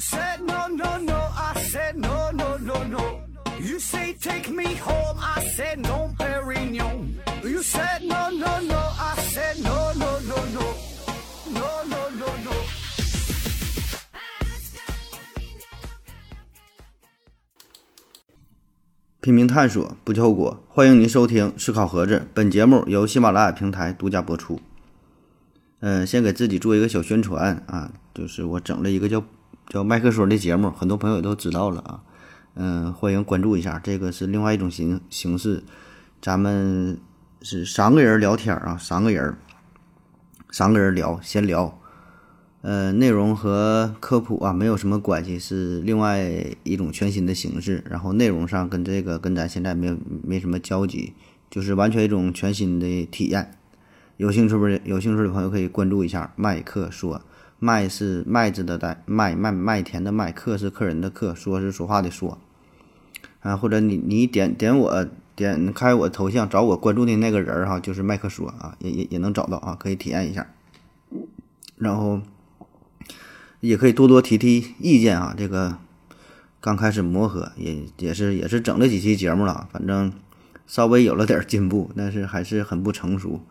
said no no no, I said no no no no. You say take me home, I said no, Perignon. You said no no no, I said no no no no, no no no no. 拼命探索，不计后果。欢迎您收听《思考盒子》，本节目由喜马拉雅平台独家播出。嗯、先给自己做一个小宣传啊，就是我整了一个叫叫麦克说的节目，很多朋友都知道了啊。嗯、欢迎关注一下，这个是另外一种形形式，咱们是三个人聊天啊，三个人，三个人聊闲聊。呃，内容和科普啊没有什么关系，是另外一种全新的形式。然后内容上跟这个跟咱现在没有没什么交集，就是完全一种全新的体验。有兴趣不？有兴趣的朋友可以关注一下麦克说，麦是麦子的麦，麦麦麦田的麦，客是客人的客，说是说话的说。啊，或者你你点点我点开我头像找我关注的那个人儿哈，就是麦克说啊，也也也能找到啊，可以体验一下。然后。也可以多多提提意见啊！这个刚开始磨合，也也是也是整了几期节目了，反正稍微有了点进步，但是还是很不成熟。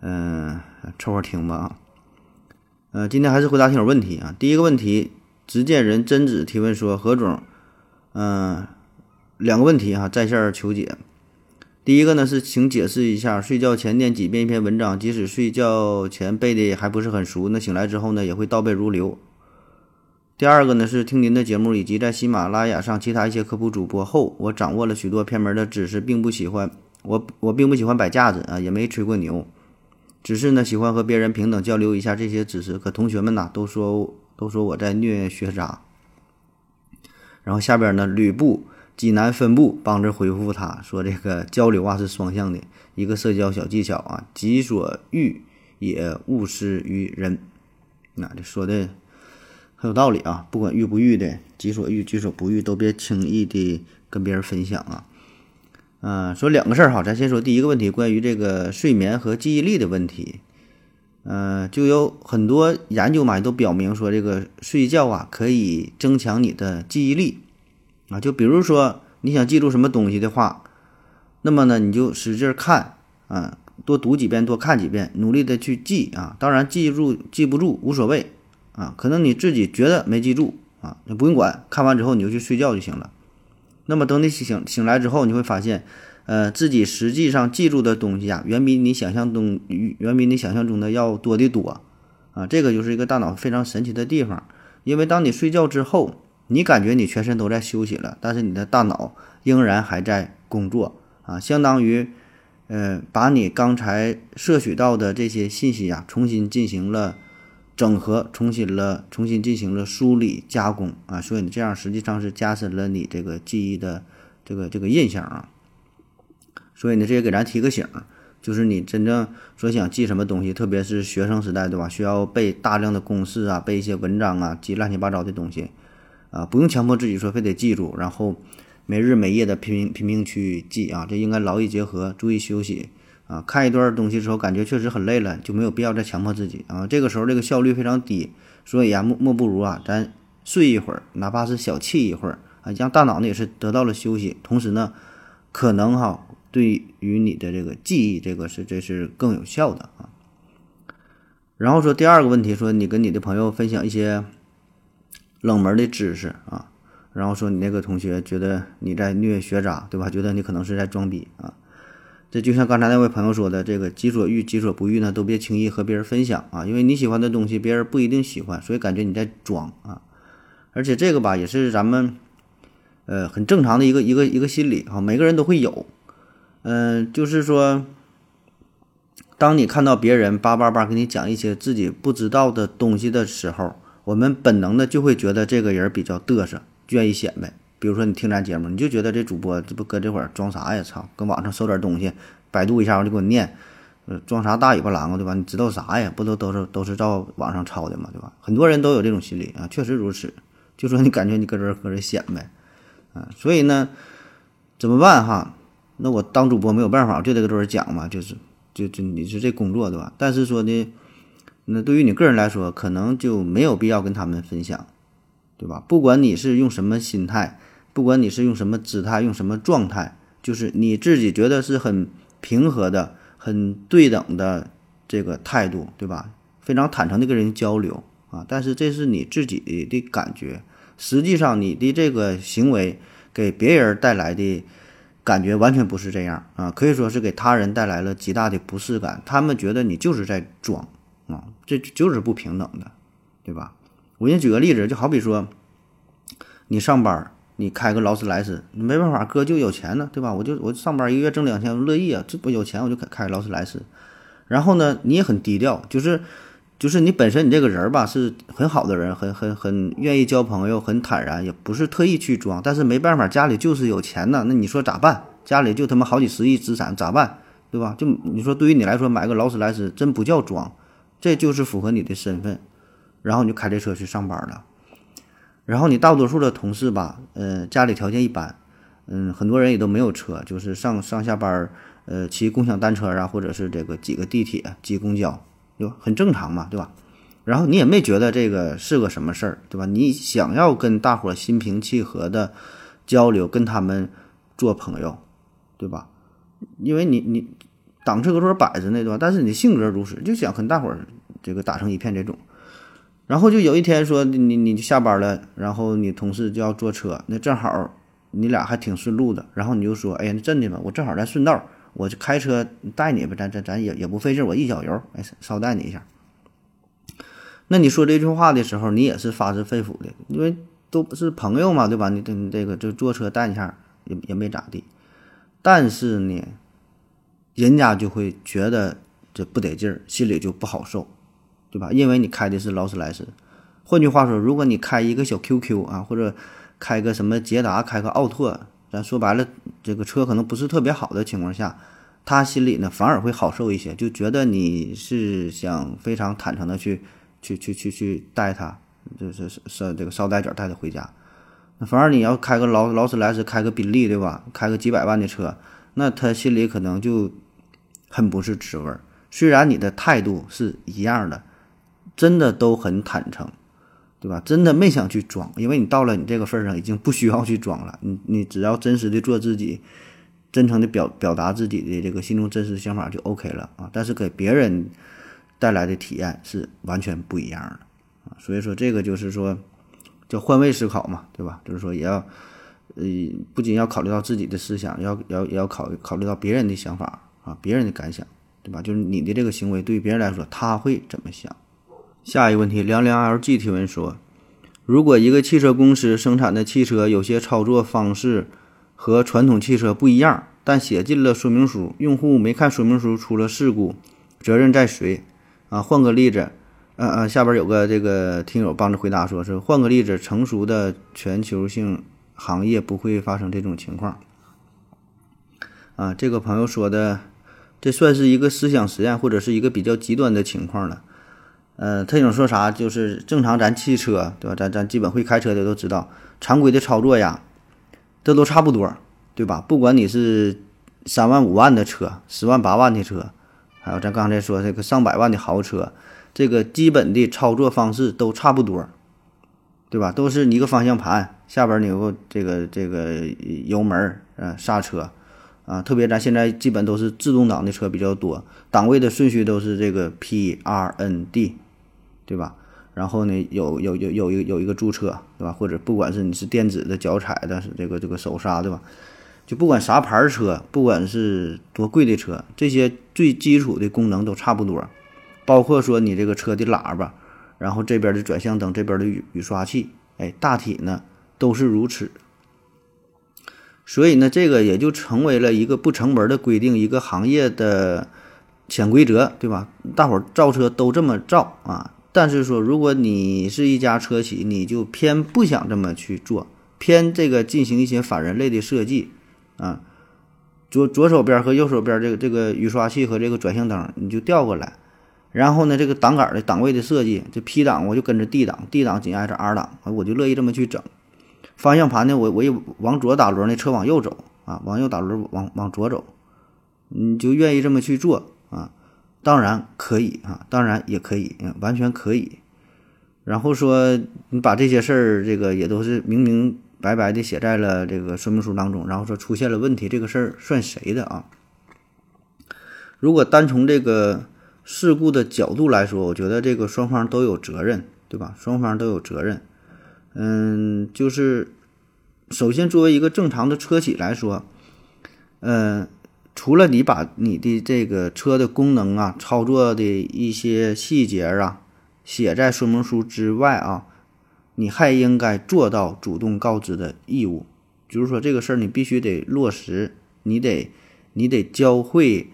嗯、凑合听吧。呃，今天还是回答听友问题啊。第一个问题，执剑人真子提问说：何总，嗯、两个问题哈、在线求解。第一个呢是，请解释一下，睡觉前念几遍一篇文章，即使睡觉前背的还不是很熟，那醒来之后呢，也会倒背如流。第二个呢是听您的节目以及在喜马拉雅上其他一些科普主播后，我掌握了许多偏门的知识，并不喜欢我我并不喜欢摆架子啊，也没吹过牛，只是呢喜欢和别人平等交流一下这些知识。可同学们呐都说都说我在虐学渣。然后下边呢吕布济南分部帮着回复他说这个交流啊是双向的，一个社交小技巧啊，己所欲也勿施于人。那这说的。很有道理啊！不管遇不遇的，己所欲，己所不欲，都别轻易的跟别人分享啊。嗯、说两个事儿哈，咱先说第一个问题，关于这个睡眠和记忆力的问题。嗯、就有很多研究嘛，都表明说这个睡觉啊可以增强你的记忆力啊。就比如说你想记住什么东西的话，那么呢你就使劲看啊，多读几遍，多看几遍，努力的去记啊。当然记住记不住无所谓。啊，可能你自己觉得没记住啊，你不用管，看完之后你就去睡觉就行了。那么等你醒醒来之后，你会发现，呃，自己实际上记住的东西啊，远比你想象中远比你想象中的要多得多啊。这个就是一个大脑非常神奇的地方，因为当你睡觉之后，你感觉你全身都在休息了，但是你的大脑仍然还在工作啊，相当于，呃，把你刚才摄取到的这些信息啊，重新进行了。整合重新了，重新进行了梳理加工啊，所以你这样实际上是加深了你这个记忆的这个这个印象啊。所以呢，这也给咱提个醒，就是你真正说想记什么东西，特别是学生时代对吧？需要背大量的公式啊，背一些文章啊，记乱七八糟的东西啊，不用强迫自己说非得记住，然后没日没夜的拼命拼命去记啊，这应该劳逸结合，注意休息。啊，看一段东西之后，感觉确实很累了，就没有必要再强迫自己啊。这个时候这个效率非常低，所以啊，莫莫不如啊，咱睡一会儿，哪怕是小憩一会儿啊，让大脑呢也是得到了休息，同时呢，可能哈，对于你的这个记忆，这个是这是更有效的啊。然后说第二个问题，说你跟你的朋友分享一些冷门的知识啊，然后说你那个同学觉得你在虐学渣，对吧？觉得你可能是在装逼啊。这就像刚才那位朋友说的，这个己所欲，己所不欲呢，都别轻易和别人分享啊，因为你喜欢的东西，别人不一定喜欢，所以感觉你在装啊。而且这个吧，也是咱们呃很正常的一个一个一个心理啊，每个人都会有。嗯、就是说，当你看到别人叭叭叭给你讲一些自己不知道的东西的时候，我们本能的就会觉得这个人比较嘚瑟，愿意显摆。比如说你听咱节目，你就觉得这主播这不搁这会儿装啥呀？操，搁网上搜点东西，百度一下我就给我念，呃，装啥大尾巴狼啊，对吧？你知道啥呀？不都都是都是照网上抄的嘛，对吧？很多人都有这种心理啊，确实如此。就说你感觉你搁这搁这显摆，啊，所以呢，怎么办哈？那我当主播没有办法，就得搁这儿讲嘛，就是就就你是这工作对吧？但是说呢，那对于你个人来说，可能就没有必要跟他们分享。对吧？不管你是用什么心态，不管你是用什么姿态，用什么状态，就是你自己觉得是很平和的、很对等的这个态度，对吧？非常坦诚的跟人交流啊，但是这是你自己的感觉，实际上你的这个行为给别人带来的感觉完全不是这样啊，可以说是给他人带来了极大的不适感，他们觉得你就是在装啊，这就是不平等的，对吧？我给你举个例子，就好比说你上班，你开个劳斯莱斯，没办法，哥就有钱呢，对吧？我就我上班一个月挣两千，我乐意啊，这不有钱我就开开劳斯莱斯，然后呢，你也很低调，就是。就是你本身你这个人吧是很好的人，很很很愿意交朋友，很坦然，也不是特意去装。但是没办法，家里就是有钱呢，那你说咋办？家里就他妈好几十亿资产，咋办？对吧？就你说对于你来说买个劳斯莱斯真不叫装，这就是符合你的身份。然后你就开这车去上班了。然后你大多数的同事吧，嗯，家里条件一般，嗯，很多人也都没有车，就是上上下班，呃，骑共享单车啊，或者是这个挤个地铁、挤公交。就很正常嘛，对吧？然后你也没觉得这个是个什么事儿，对吧？你想要跟大伙心平气和的交流，跟他们做朋友，对吧？因为你你挡这个桌摆着呢，对吧？但是你性格如此，就想跟大伙儿这个打成一片这种。然后就有一天说你你就下班了，然后你同事就要坐车，那正好你俩还挺顺路的，然后你就说，哎呀，那真的吧？我正好在顺道。我就开车带你吧，咱咱咱也也不费劲，我一脚油，哎，捎带你一下。那你说这句话的时候，你也是发自肺腑的，因为都不是朋友嘛，对吧？你你这个就坐车带一下，也也没咋地。但是呢，人家就会觉得这不得劲儿，心里就不好受，对吧？因为你开的是劳斯莱斯。换句话说，如果你开一个小 QQ 啊，或者开个什么捷达，开个奥拓。咱说白了，这个车可能不是特别好的情况下，他心里呢反而会好受一些，就觉得你是想非常坦诚的去去去去去带他，就是是这个捎带脚带他回家。那反而你要开个劳劳斯莱斯，开个宾利，对吧？开个几百万的车，那他心里可能就很不是滋味儿。虽然你的态度是一样的，真的都很坦诚。对吧？真的没想去装，因为你到了你这个份儿上，已经不需要去装了。你你只要真实的做自己，真诚的表表达自己的这个心中真实想法就 OK 了啊。但是给别人带来的体验是完全不一样的啊。所以说这个就是说叫换位思考嘛，对吧？就是说也要呃不仅要考虑到自己的思想，要要也要考考虑到别人的想法啊，别人的感想，对吧？就是你的这个行为对于别人来说他会怎么想？下一个问题，凉凉 LG 提问说：如果一个汽车公司生产的汽车有些操作方式和传统汽车不一样，但写进了说明书，用户没看说明书出了事故，责任在谁？啊，换个例子，呃呃，下边有个这个听友帮着回答，说是换个例子，成熟的全球性行业不会发生这种情况。啊，这个朋友说的，这算是一个思想实验，或者是一个比较极端的情况了。呃，他想说啥？就是正常，咱汽车对吧？咱咱基本会开车的都知道，常规的操作呀，这都差不多，对吧？不管你是三万五万的车，十万八万的车，还有咱刚才说这个上百万的豪车，这个基本的操作方式都差不多，对吧？都是一个方向盘，下边有个这个这个油门，呃，刹车，啊，特别咱现在基本都是自动挡的车比较多，档位的顺序都是这个 P R N D。对吧？然后呢，有有有有一有一个驻车，对吧？或者不管是你是电子的脚踩的，是这个这个手刹，对吧？就不管啥牌车，不管是多贵的车，这些最基础的功能都差不多，包括说你这个车的喇叭，然后这边的转向灯，这边的雨雨刷器，哎，大体呢都是如此。所以呢，这个也就成为了一个不成文的规定，一个行业的潜规则，对吧？大伙造车都这么造啊。但是说，如果你是一家车企，你就偏不想这么去做，偏这个进行一些反人类的设计，啊，左左手边和右手边这个这个雨刷器和这个转向灯你就调过来，然后呢，这个档杆的档位的设计，这 P 档我就跟着 D 档，D 档紧挨着 R 档，我就乐意这么去整。方向盘呢，我我一往左打轮，那车往右走啊，往右打轮往往左走，你就愿意这么去做啊。当然可以啊，当然也可以，完全可以。然后说你把这些事儿，这个也都是明明白白的写在了这个说明书当中，然后说出现了问题，这个事儿算谁的啊？如果单从这个事故的角度来说，我觉得这个双方都有责任，对吧？双方都有责任。嗯，就是首先作为一个正常的车企来说，嗯，除了你把你的这个车的功能啊、操作的一些细节啊写在说明书之外啊，你还应该做到主动告知的义务。就是说，这个事儿你必须得落实，你得你得教会。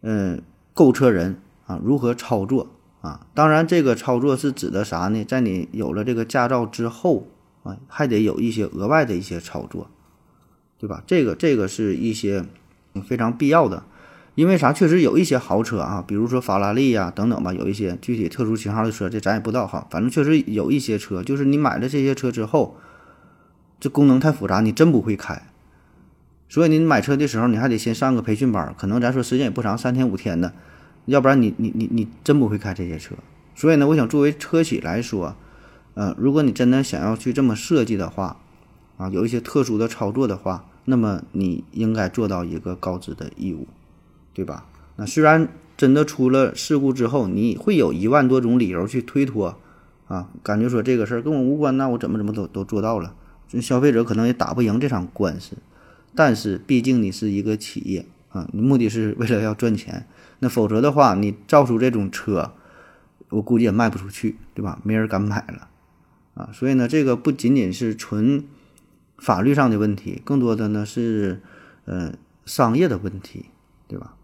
嗯，购车人啊，如何操作啊？当然，这个操作是指的啥呢？在你有了这个驾照之后啊，还得有一些额外的一些操作，对吧？这个这个是一些非常必要的，因为啥？确实有一些豪车啊，比如说法拉利呀等等吧，有一些具体特殊型号的车，这咱也不知道哈。反正确实有一些车，就是你买了这些车之后，这功能太复杂，你真不会开。所以您买车的时候，你还得先上个培训班，可能咱说时间也不长，三天五天的，要不然你你你你真不会开这些车。所以呢，我想作为车企来说，呃，如果你真的想要去这么设计的话，啊，有一些特殊的操作的话，那么你应该做到一个告知的义务，对吧？那虽然真的出了事故之后，你会有一万多种理由去推脱，啊，感觉说这个事儿跟我无关，那我怎么怎么都都做到了，消费者可能也打不赢这场官司。但是毕竟你是一个企业啊，你目的是为了要赚钱，那否则的话，你造出这种车，我估计也卖不出去，对吧？没人敢买了啊。所以呢，这个不仅仅是纯法律上的问题，更多的呢是呃商业的问题，对吧？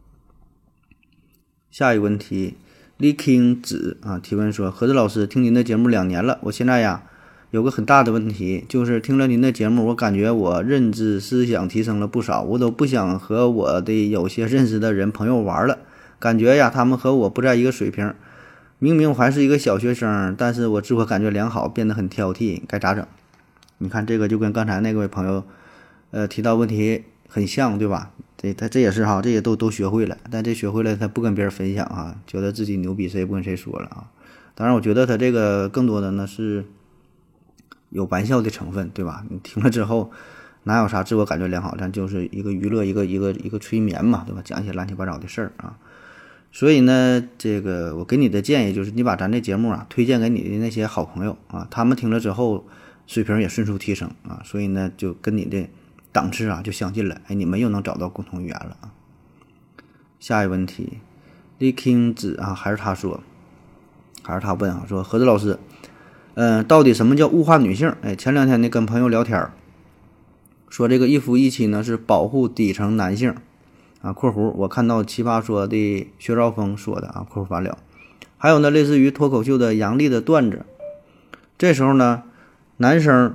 下一个问题，Liking 子啊提问说：何子老师，听您的节目两年了，我现在呀。有个很大的问题，就是听了您的节目，我感觉我认知思想提升了不少，我都不想和我的有些认识的人朋友玩了，感觉呀，他们和我不在一个水平。明明我还是一个小学生，但是我自我感觉良好，变得很挑剔，该咋整？你看这个就跟刚才那位朋友，呃，提到问题很像，对吧？这他这也是哈，这些都都学会了，但这学会了他不跟别人分享啊，觉得自己牛逼，谁也不跟谁说了啊。当然，我觉得他这个更多的呢是。有玩笑的成分，对吧？你听了之后，哪有啥自我感觉良好？咱就是一个娱乐，一个一个一个催眠嘛，对吧？讲一些乱七八糟的事儿啊。所以呢，这个我给你的建议就是，你把咱这节目啊推荐给你的那些好朋友啊，他们听了之后水平也迅速提升啊。所以呢，就跟你的档次啊就相近了，哎，你们又能找到共同语言了啊。下一个问题，李 i 子啊，还是他说，还是他问啊，说何子老师。嗯，到底什么叫物化女性？哎，前两天呢跟朋友聊天，说这个一夫一妻呢是保护底层男性啊。括弧我看到奇葩说的薛兆丰说的啊。括弧完了，还有呢类似于脱口秀的杨笠的段子。这时候呢，男生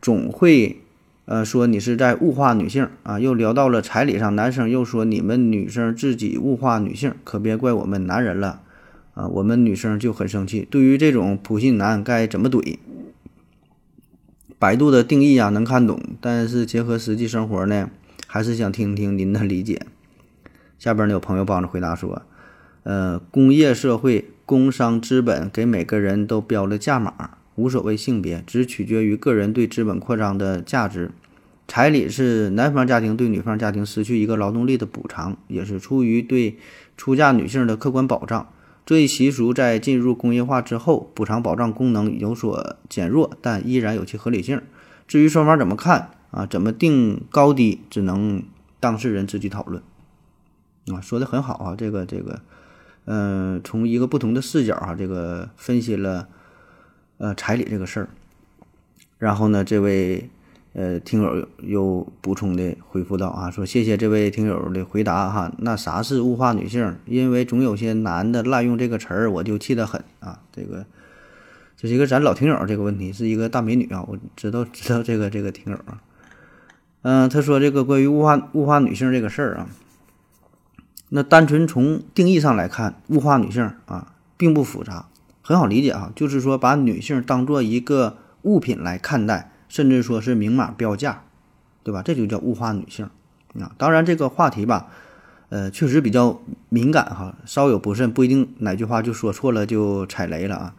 总会呃说你是在物化女性啊。又聊到了彩礼上，男生又说你们女生自己物化女性，可别怪我们男人了。啊，我们女生就很生气。对于这种普信男，该怎么怼？百度的定义啊，能看懂，但是结合实际生活呢，还是想听听您的理解。下边呢，有朋友帮着回答说：，呃，工业社会，工商资本给每个人都标了价码，无所谓性别，只取决于个人对资本扩张的价值。彩礼是男方家庭对女方家庭失去一个劳动力的补偿，也是出于对出嫁女性的客观保障。这一习俗在进入工业化之后，补偿保障功能有所减弱，但依然有其合理性。至于双方怎么看啊，怎么定高低，只能当事人自己讨论。啊，说的很好啊，这个这个，嗯，从一个不同的视角哈，这个分析了呃彩礼这个事儿。然后呢，这位。呃，听友又补充的回复道啊，说谢谢这位听友的回答哈。那啥是物化女性？因为总有些男的滥用这个词儿，我就气得很啊。这个这是一个咱老听友这个问题，是一个大美女啊，我知道知道这个这个听友啊。嗯，他说这个关于物化物化女性这个事儿啊，那单纯从定义上来看，物化女性啊，并不复杂，很好理解啊，就是说把女性当做一个物品来看待。甚至说是明码标价，对吧？这就叫物化女性啊！当然，这个话题吧，呃，确实比较敏感哈，稍有不慎，不一定哪句话就说错了就踩雷了啊。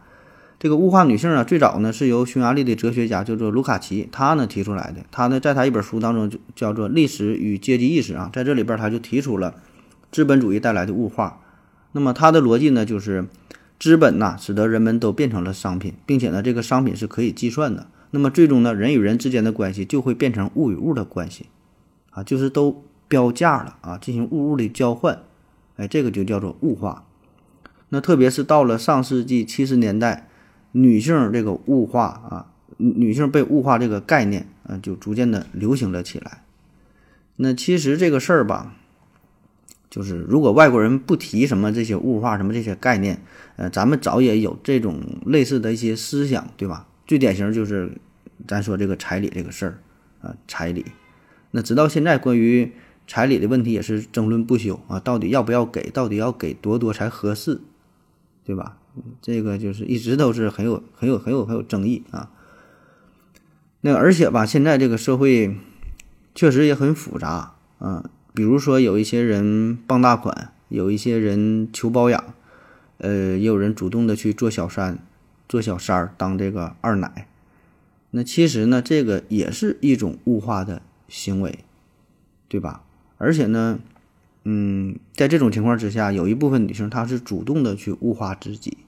这个物化女性啊，最早呢是由匈牙利的哲学家叫做卢卡奇，他呢提出来的。他呢在他一本书当中就叫做《历史与阶级意识》啊，在这里边他就提出了资本主义带来的物化。那么他的逻辑呢，就是资本呐使得人们都变成了商品，并且呢这个商品是可以计算的。那么最终呢，人与人之间的关系就会变成物与物的关系，啊，就是都标价了啊，进行物物的交换，哎，这个就叫做物化。那特别是到了上世纪七十年代，女性这个物化啊，女性被物化这个概念啊，就逐渐的流行了起来。那其实这个事儿吧，就是如果外国人不提什么这些物化什么这些概念，呃，咱们早也有这种类似的一些思想，对吧？最典型就是，咱说这个彩礼这个事儿，啊，彩礼，那直到现在关于彩礼的问题也是争论不休啊，到底要不要给，到底要给多多才合适，对吧？这个就是一直都是很有很有很有很有争议啊。那而且吧，现在这个社会确实也很复杂啊，比如说有一些人傍大款，有一些人求包养，呃，也有人主动的去做小三。做小三儿当这个二奶，那其实呢，这个也是一种物化的行为，对吧？而且呢，嗯，在这种情况之下，有一部分女性她是主动的去物化自己，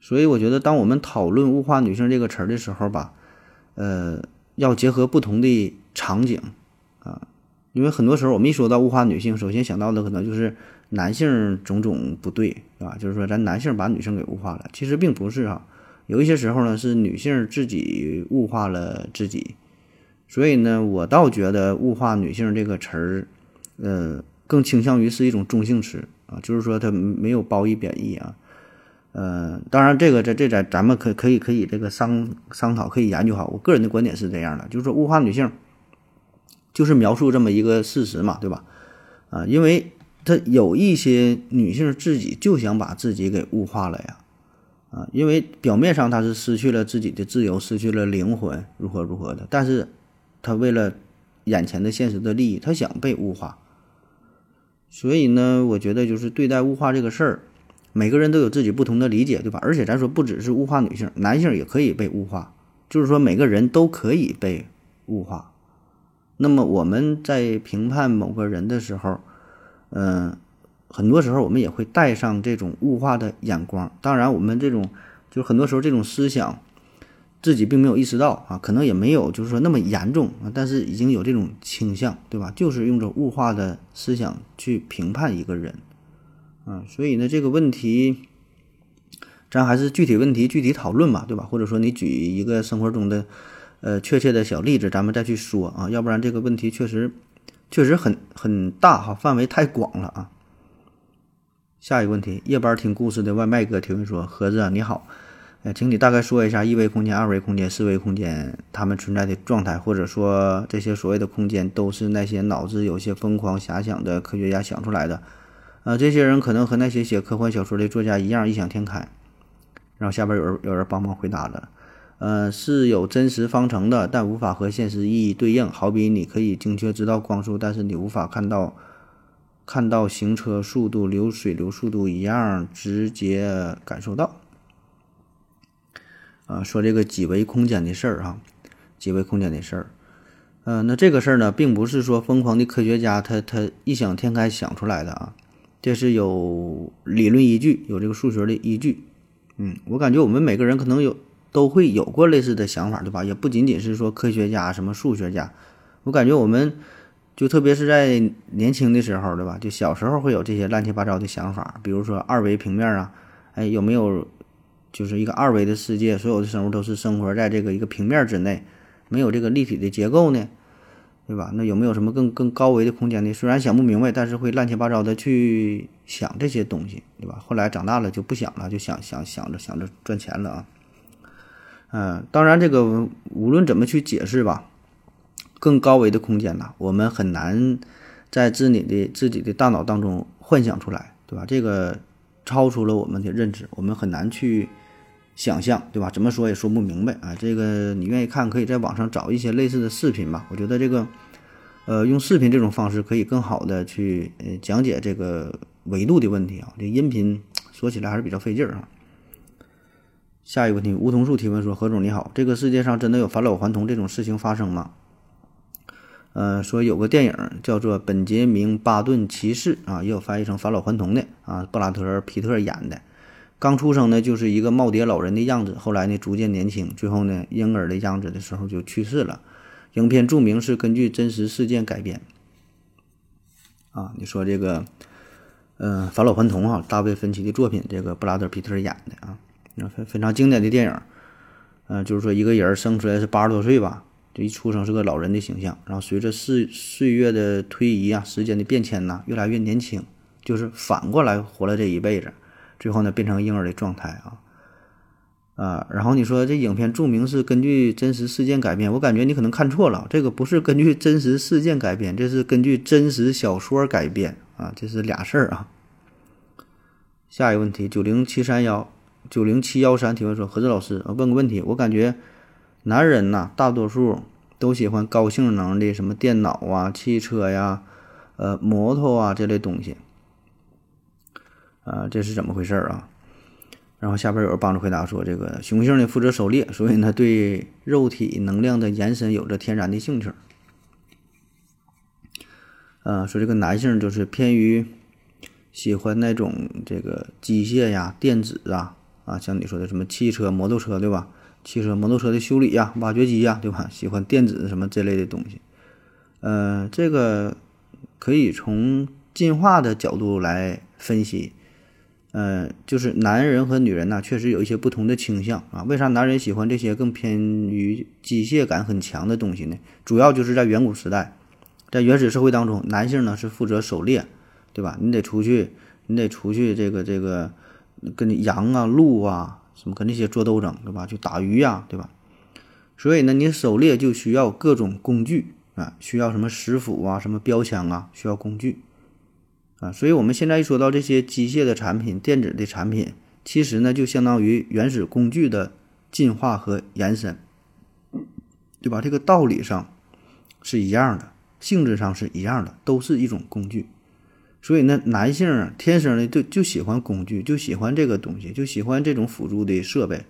所以我觉得，当我们讨论物化女性这个词儿的时候吧，呃，要结合不同的场景，因为很多时候我们一说到物化女性，首先想到的可能就是。男性种种不对，是吧？就是说，咱男性把女生给物化了，其实并不是啊。有一些时候呢，是女性自己物化了自己。所以呢，我倒觉得“物化女性”这个词儿，呃，更倾向于是一种中性词啊，就是说它没有褒义贬义啊。呃，当然，这个这这在咱们可可以可以这个商商讨，可以研究哈。我个人的观点是这样的，就是说物化女性，就是描述这么一个事实嘛，对吧？啊，因为。他有一些女性自己就想把自己给物化了呀，啊，因为表面上她是失去了自己的自由，失去了灵魂，如何如何的，但是她为了眼前的现实的利益，她想被物化。所以呢，我觉得就是对待物化这个事儿，每个人都有自己不同的理解，对吧？而且咱说不只是物化女性，男性也可以被物化，就是说每个人都可以被物化。那么我们在评判某个人的时候，嗯，很多时候我们也会带上这种物化的眼光。当然，我们这种就是很多时候这种思想，自己并没有意识到啊，可能也没有就是说那么严重啊，但是已经有这种倾向，对吧？就是用着物化的思想去评判一个人，啊，所以呢，这个问题，咱还是具体问题具体讨论吧，对吧？或者说你举一个生活中的呃确切的小例子，咱们再去说啊，要不然这个问题确实。确实很很大哈，范围太广了啊。下一个问题，夜班听故事的外卖哥提问说：“盒子啊，你好，呃，请你大概说一下一维空间、二维空间、四维空间它们存在的状态，或者说这些所谓的空间都是那些脑子有些疯狂遐想的科学家想出来的？呃，这些人可能和那些写科幻小说的作家一样异想天开。”然后下边有人有人帮忙回答了。呃，是有真实方程的，但无法和现实意义对应。好比你可以精确知道光速，但是你无法看到看到行车速度、流水流速度一样直接感受到。啊，说这个几维空间的事儿哈，几维空间的事儿。嗯，那这个事儿呢，并不是说疯狂的科学家他他异想天开想出来的啊，这是有理论依据，有这个数学的依据。嗯，我感觉我们每个人可能有。都会有过类似的想法，对吧？也不仅仅是说科学家、什么数学家，我感觉我们就特别是在年轻的时候，对吧？就小时候会有这些乱七八糟的想法，比如说二维平面啊，哎，有没有就是一个二维的世界，所有的生物都是生活在这个一个平面之内，没有这个立体的结构呢，对吧？那有没有什么更更高维的空间呢？虽然想不明白，但是会乱七八糟的去想这些东西，对吧？后来长大了就不想了，就想想想着想着赚钱了啊。嗯，当然，这个无论怎么去解释吧，更高维的空间呐，我们很难在自己的自己的大脑当中幻想出来，对吧？这个超出了我们的认知，我们很难去想象，对吧？怎么说也说不明白啊。这个你愿意看，可以在网上找一些类似的视频吧。我觉得这个，呃，用视频这种方式可以更好的去呃讲解这个维度的问题啊。这音频说起来还是比较费劲儿啊。下一个问题，梧桐树提问说：何总你好，这个世界上真的有返老还童这种事情发生吗？呃，说有个电影叫做《本杰明·巴顿骑士》啊，也有翻译成返老还童的啊，布拉德·皮特演的。刚出生呢，就是一个耄耋老人的样子，后来呢，逐渐年轻，最后呢，婴儿的样子的时候就去世了。影片注明是根据真实事件改编。啊，你说这个，嗯，返老还童哈，大卫·芬奇的作品，这个布拉德·皮特演的啊，非非常经典的电影。嗯，就是说一个人生出来是八十多岁吧。就一出生是个老人的形象，然后随着岁岁月的推移啊，时间的变迁呐，越来越年轻，就是反过来活了这一辈子，最后呢变成婴儿的状态啊啊！然后你说这影片注明是根据真实事件改编，我感觉你可能看错了，这个不是根据真实事件改编，这是根据真实小说改编啊，这是俩事儿啊。下一个问题，九零七三幺九零七幺三提问说，何志老师，我问个问题，我感觉。男人呐，大多数都喜欢高性能的什么电脑啊、汽车呀、呃摩托啊这类东西，啊，这是怎么回事啊？然后下边有人帮着回答说，这个雄性呢负责狩猎，所以呢对肉体能量的延伸有着天然的兴趣。呃，说这个男性就是偏于喜欢那种这个机械呀、电子啊，啊，像你说的什么汽车、摩托车，对吧？汽车、摩托车的修理呀、挖掘机呀，对吧？喜欢电子什么这类的东西，呃，这个可以从进化的角度来分析，呃，就是男人和女人呢，确实有一些不同的倾向啊。为啥男人喜欢这些更偏于机械感很强的东西呢？主要就是在远古时代，在原始社会当中，男性呢是负责狩猎，对吧？你得出去，你得出去，这个这个跟羊啊、鹿啊。什么跟那些做斗争，对吧？就打鱼呀，对吧？所以呢，你狩猎就需要各种工具啊，需要什么石斧啊，什么标枪啊，需要工具啊。所以我们现在一说到这些机械的产品、电子的产品，其实呢，就相当于原始工具的进化和延伸，对吧？这个道理上是一样的，性质上是一样的，都是一种工具。所以呢，男性天生的就就喜欢工具，就喜欢这个东西，就喜欢这种辅助的设备，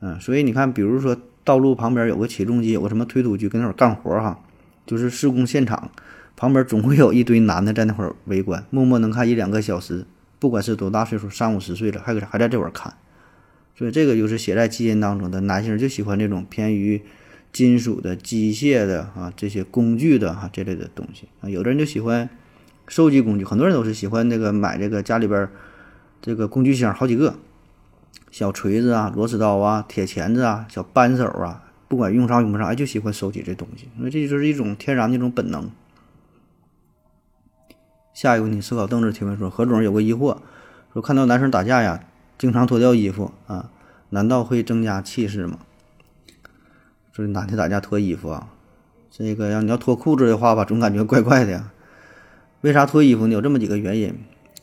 嗯，所以你看，比如说道路旁边有个起重机，有个什么推土机，跟那会儿干活哈，就是施工现场旁边总会有一堆男的在那会儿围观，默默能看一两个小时，不管是多大岁数，三五十岁了，还还在这会儿看，所以这个就是写在基因当中的，男性就喜欢这种偏于金属的、机械的啊这些工具的哈这类的东西啊，有的人就喜欢。收集工具，很多人都是喜欢那个买这个家里边这个工具箱，好几个小锤子啊、螺丝刀啊、铁钳子啊、小扳手啊，不管用上用不上，哎，就喜欢收集这东西，因为这就是一种天然的一种本能。下一个问题，思考政治提问说，何总有个疑惑，说看到男生打架呀，经常脱掉衣服啊，难道会增加气势吗？说男的打架脱衣服啊，这个要你要脱裤子的话吧，总感觉怪怪的呀。为啥脱衣服呢？有这么几个原因。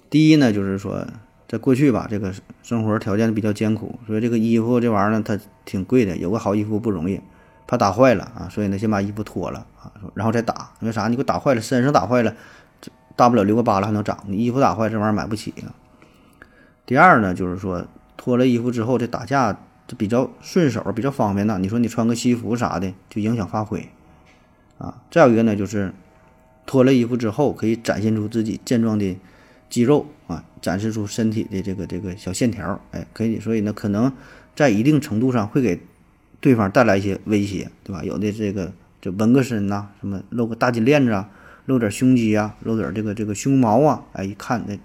第一呢，就是说，在过去吧，这个生活条件比较艰苦，所以这个衣服这玩意儿呢，它挺贵的，有个好衣服不容易，怕打坏了啊，所以呢，先把衣服脱了啊，然后再打。因为啥？你给我打坏了，身上打坏了，这大不了留个疤了还能长。你衣服打坏，这玩意儿买不起啊。第二呢，就是说，脱了衣服之后，这打架就比较顺手，比较方便呐。你说你穿个西服啥的，就影响发挥啊。再有一个呢，就是。脱了衣服之后，可以展现出自己健壮的肌肉啊，展示出身体的这个这个小线条，哎，可以，所以呢，可能在一定程度上会给对方带来一些威胁，对吧？有的这个就纹个身呐，什么露个大金链子啊，露点胸肌啊，露点这个这个胸毛啊，哎，一看那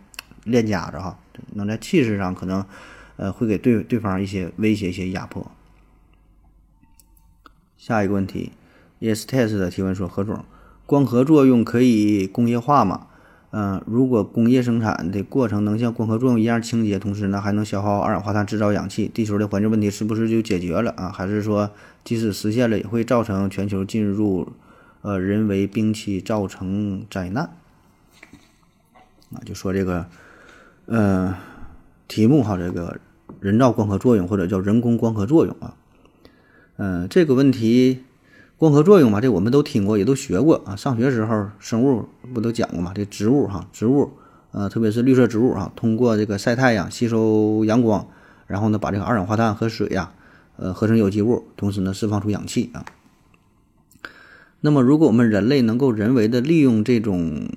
练家子哈，能在气势上可能呃会给对对方一些威胁、一些压迫。下一个问题，Yes Test 的提问说，何总。光合作用可以工业化嘛？嗯，如果工业生产的过程能像光合作用一样清洁，同时呢还能消耗二氧化碳制造氧气，地球的环境问题是不是就解决了啊？还是说即使实现了，也会造成全球进入呃人为冰期，造成灾难？啊，就说这个，嗯，题目哈，这个人造光合作用或者叫人工光合作用啊，嗯，这个问题。光合作用嘛，这我们都听过，也都学过啊。上学时候生物不都讲过嘛？这植物哈，植物，呃，特别是绿色植物啊，通过这个晒太阳吸收阳光，然后呢把这个二氧化碳和水呀，呃合成有机物，同时呢释放出氧气啊。那么如果我们人类能够人为的利用这种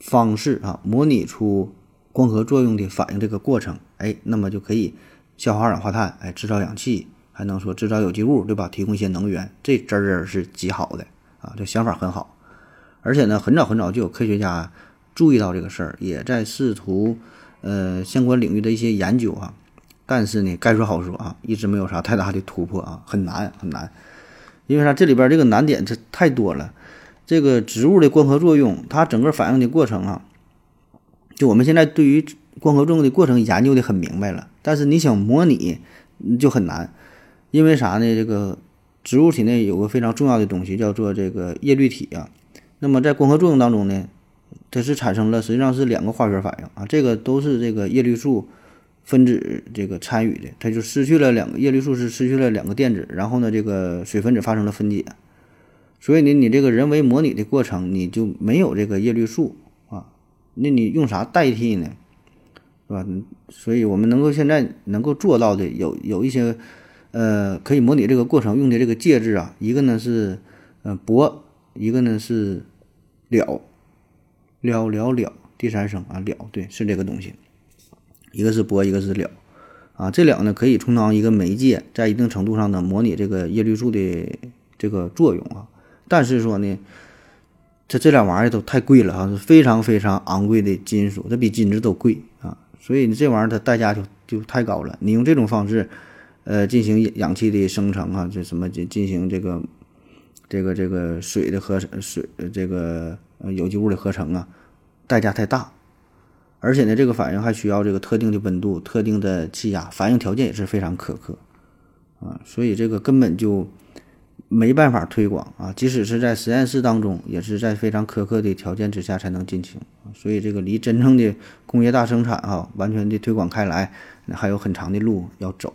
方式啊，模拟出光合作用的反应这个过程，哎，那么就可以消耗二氧化碳，哎，制造氧气，还能说制造有机物，对吧？提供一些能源，这真儿是极好的啊，这想法很好。而且呢，很早很早就有科学家注意到这个事儿，也在试图呃相关领域的一些研究啊。但是呢，该说好说啊，一直没有啥太大的突破啊，很难很难。因为啥？这里边这个难点这太多了。这个植物的光合作用，它整个反应的过程啊，就我们现在对于光合作用的过程研究的很明白了，但是你想模拟就很难。因为啥呢？这个植物体内有个非常重要的东西，叫做这个叶绿体啊。那么在光合作用当中呢，它是产生了实际上是两个化学反应啊，这个都是这个叶绿素分子这个参与的，它就失去了两个叶绿素是失去了两个电子，然后呢，这个水分子发生了分解。所以呢，你这个人为模拟的过程，你就没有这个叶绿素啊，那你用啥代替呢？是吧？所以我们能够现在能够做到的有有一些，呃，可以模拟这个过程用的这个介质啊，一个呢是呃铂，一个呢是了，了了了，第三声啊了，对，是这个东西，一个是铂，一个是了，啊，这两呢可以充当一个媒介，在一定程度上呢模拟这个叶绿素的这个作用啊。但是说呢，这这俩玩意儿都太贵了哈，是非常非常昂贵的金属，它比金子都贵啊，所以你这玩意儿它代价就就太高了。你用这种方式，呃，进行氧气的生成啊，这什么进进行这个这个这个水的合成水这个呃有机物的合成啊，代价太大，而且呢，这个反应还需要这个特定的温度、特定的气压，反应条件也是非常苛刻啊，所以这个根本就。没办法推广啊，即使是在实验室当中，也是在非常苛刻的条件之下才能进行。所以这个离真正的工业大生产啊，完全的推广开来，还有很长的路要走。